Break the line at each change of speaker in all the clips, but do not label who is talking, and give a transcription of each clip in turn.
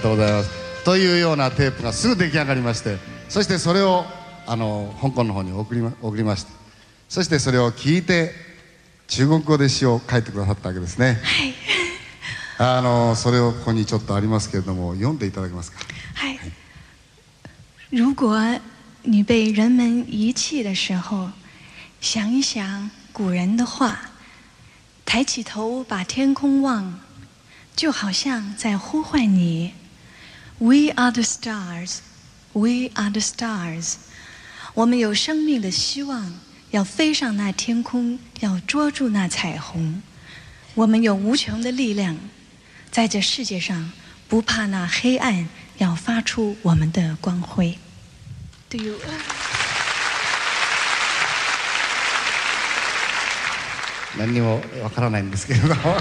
がとうございます。というようなテープがすぐ出来上がりましてそしてそれをあの香港の方に送りま送りましてそしてそれを聞いて中国語で詩を書いてくださったわけですね。
はい。
あのそれをここにちょっとありますけれども読んでいただけますか？
嗨，如果你被人们遗弃的时候，想一想古人的话，抬起头把天空望，就好像在呼唤你。We are the stars, we are the stars。我们有生命的希望，要飞上那天空，要捉住那彩虹。我们有无穷的力量，在这世界上不怕那黑暗，要发出我们的光辉。Do you？
何にもわからないんですけれども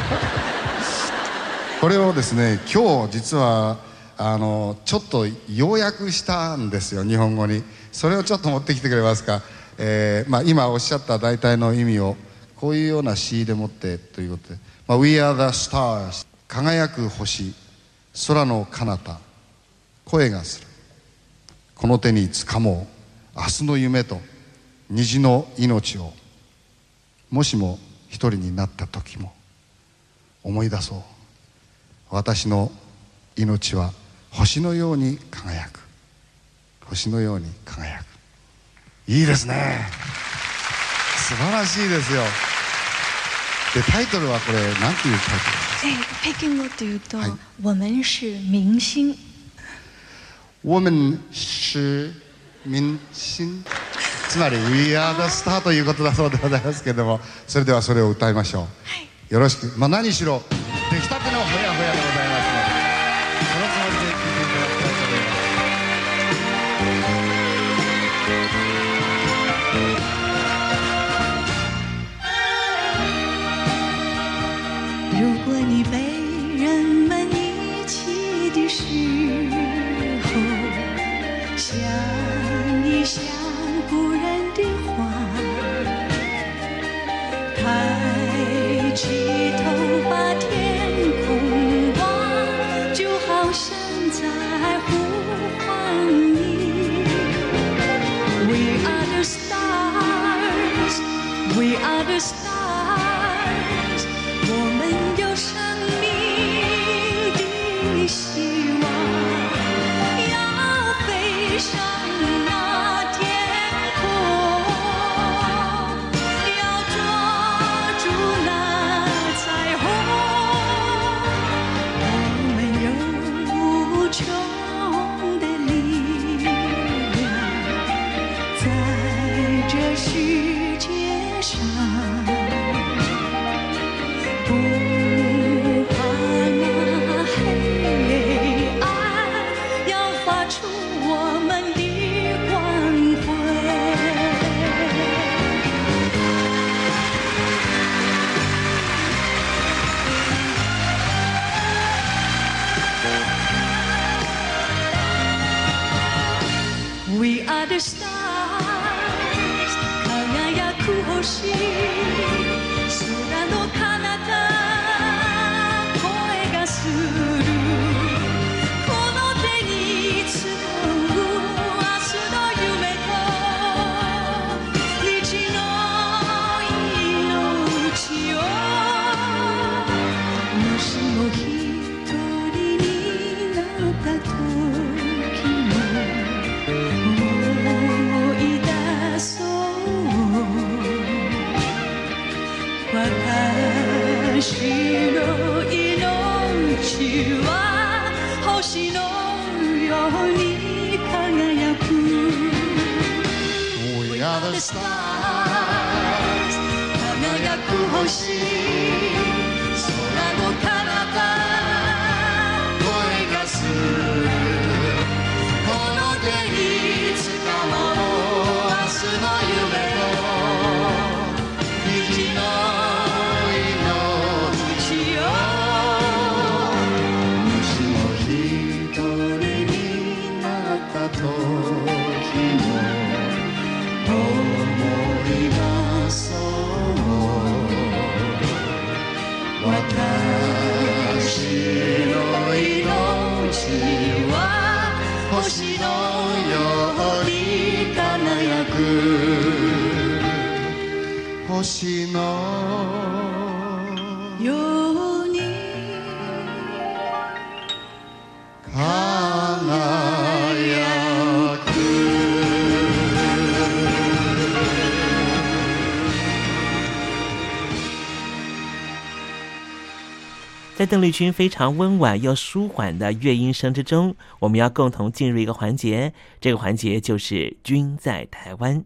これをですね今日実はあのちょっと要約したんですよ日本語に。それをちょっと持ってきてくれますか、えーまあ、今おっしゃった大体の意味をこういうような詩でもってということで「まあ、We are the stars」輝く星。空の彼方。声がする。この手につかもう。明日の夢と。虹の命を。もしも一人になった時も。思い出そう。私の命は星のように輝く。星のように輝く。いいですね。素晴らしいですよ。でタイトルはこれ何ていうタイトル？
哎，北京語というと、
はい
我们是明星。
我们是民心つまり We are the star ということだそうでございますけれども。それではそれを歌いましょう。よろしく。まあ何しろ出来たての
想一想古人的话，抬起头把天空望，就好像在呼唤你。We are the stars, we are the stars。の命は星のように輝く。
We are the stars
輝く星
星の
有你，
輝く
在邓丽君非常温婉又舒缓的乐音声之中，我们要共同进入一个环节，这个环节就是“君在台湾”。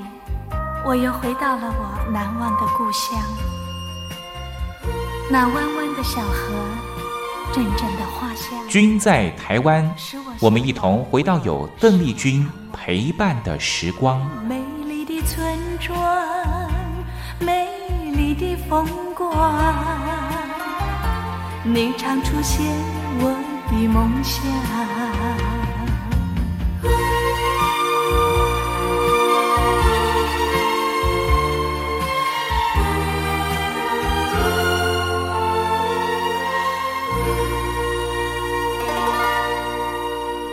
我又回到了我难忘的故乡。那弯弯的小河，阵阵的花香。
君在台湾，我们一同回到有邓丽君陪伴的时光。
美丽的村庄，美丽的风光，你常出现我的梦乡。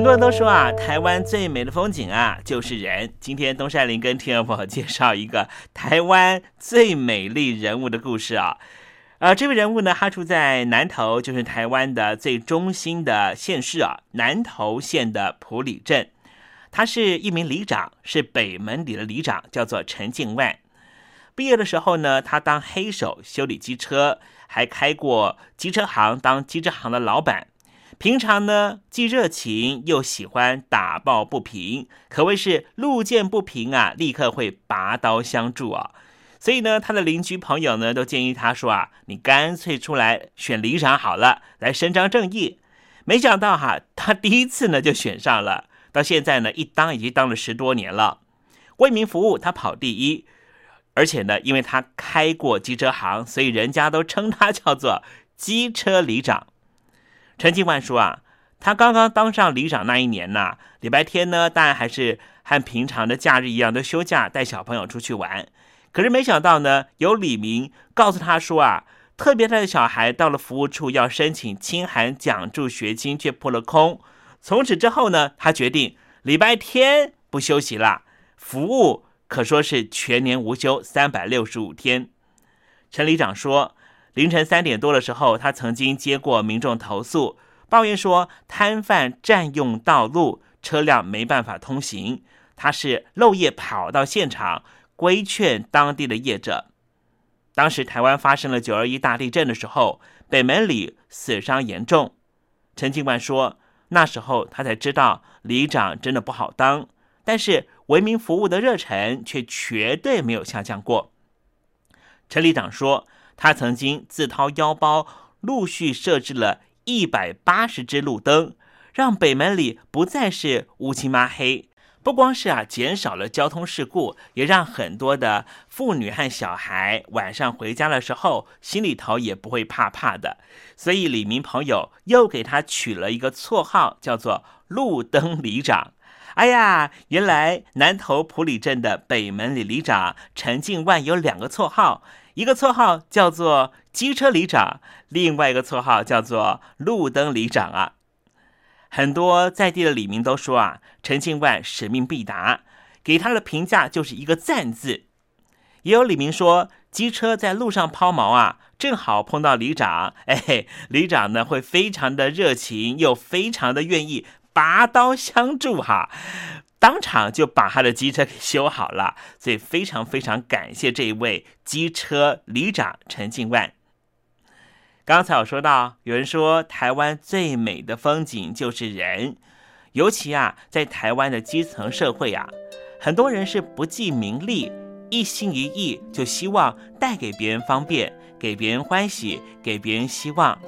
很多人都说啊，台湾最美的风景啊就是人。今天东山林跟听众朋友介绍一个台湾最美丽人物的故事啊。呃，这位人物呢，他住在南投，就是台湾的最中心的县市啊，南投县的埔里镇。他是一名里长，是北门里的里长，叫做陈敬万。毕业的时候呢，他当黑手修理机车，还开过机车行，当机车行的老板。平常呢，既热情又喜欢打抱不平，可谓是路见不平啊，立刻会拔刀相助啊。所以呢，他的邻居朋友呢，都建议他说啊，你干脆出来选里长好了，来伸张正义。没想到哈，他第一次呢就选上了，到现在呢一当已经当了十多年了，为民服务他跑第一，而且呢，因为他开过机车行，所以人家都称他叫做机车里长。陈金万说啊，他刚刚当上里长那一年呐，礼拜天呢，当然还是和平常的假日一样，都休假带小朋友出去玩。可是没想到呢，有李明告诉他说啊，特别他的小孩到了服务处要申请清寒奖助学金，却扑了空。从此之后呢，他决定礼拜天不休息了，服务可说是全年无休，三百六十五天。陈里长说。凌晨三点多的时候，他曾经接过民众投诉，抱怨说摊贩占用道路，车辆没办法通行。他是漏夜跑到现场规劝当地的业者。当时台湾发生了九二一大地震的时候，北门里死伤严重。陈警官说，那时候他才知道里长真的不好当。但是为民服务的热忱却绝对没有下降过。陈里长说，他曾经自掏腰包，陆续设置了一百八十只路灯，让北门里不再是乌漆抹黑。不光是啊，减少了交通事故，也让很多的妇女和小孩晚上回家的时候，心里头也不会怕怕的。所以李明朋友又给他取了一个绰号，叫做“路灯里长”。哎呀，原来南头埔里镇的北门里里长陈敬万有两个绰号，一个绰号叫做“机车里长”，另外一个绰号叫做“路灯里长”啊。很多在地的李民都说啊，陈庆万使命必达，给他的评价就是一个赞字。也有李明说，机车在路上抛锚啊，正好碰到里长，哎，里长呢会非常的热情，又非常的愿意拔刀相助哈，当场就把他的机车给修好了，所以非常非常感谢这一位机车里长陈庆万。刚才我说到，有人说台湾最美的风景就是人，尤其啊，在台湾的基层社会啊，很多人是不计名利，一心一意就希望带给别人方便，给别人欢喜，给别人希望。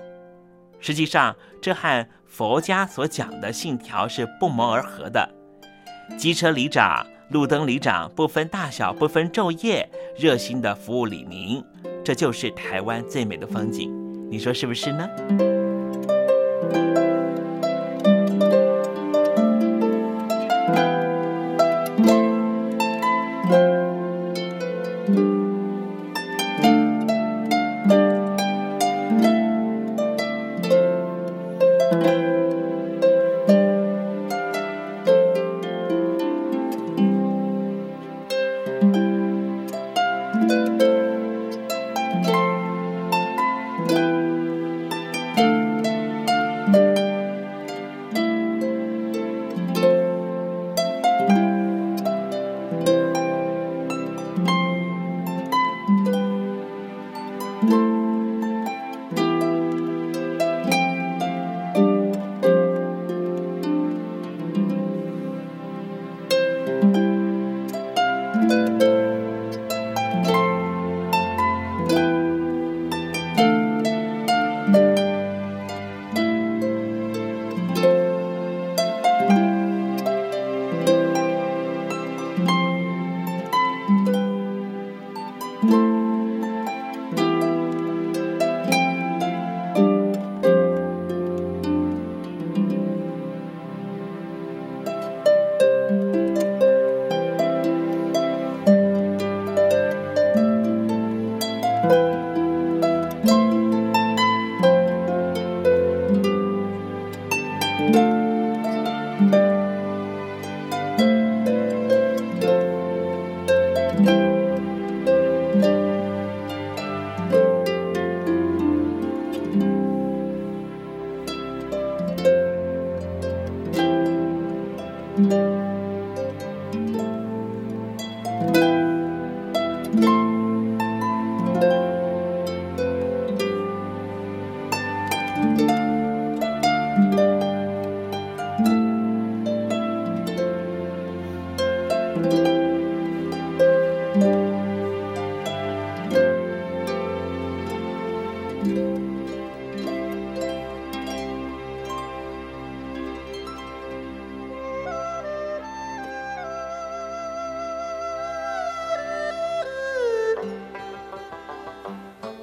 实际上，这和佛家所讲的信条是不谋而合的。机车里长、路灯里长，不分大小，不分昼夜，热心的服务李民，这就是台湾最美的风景。你说是不是呢？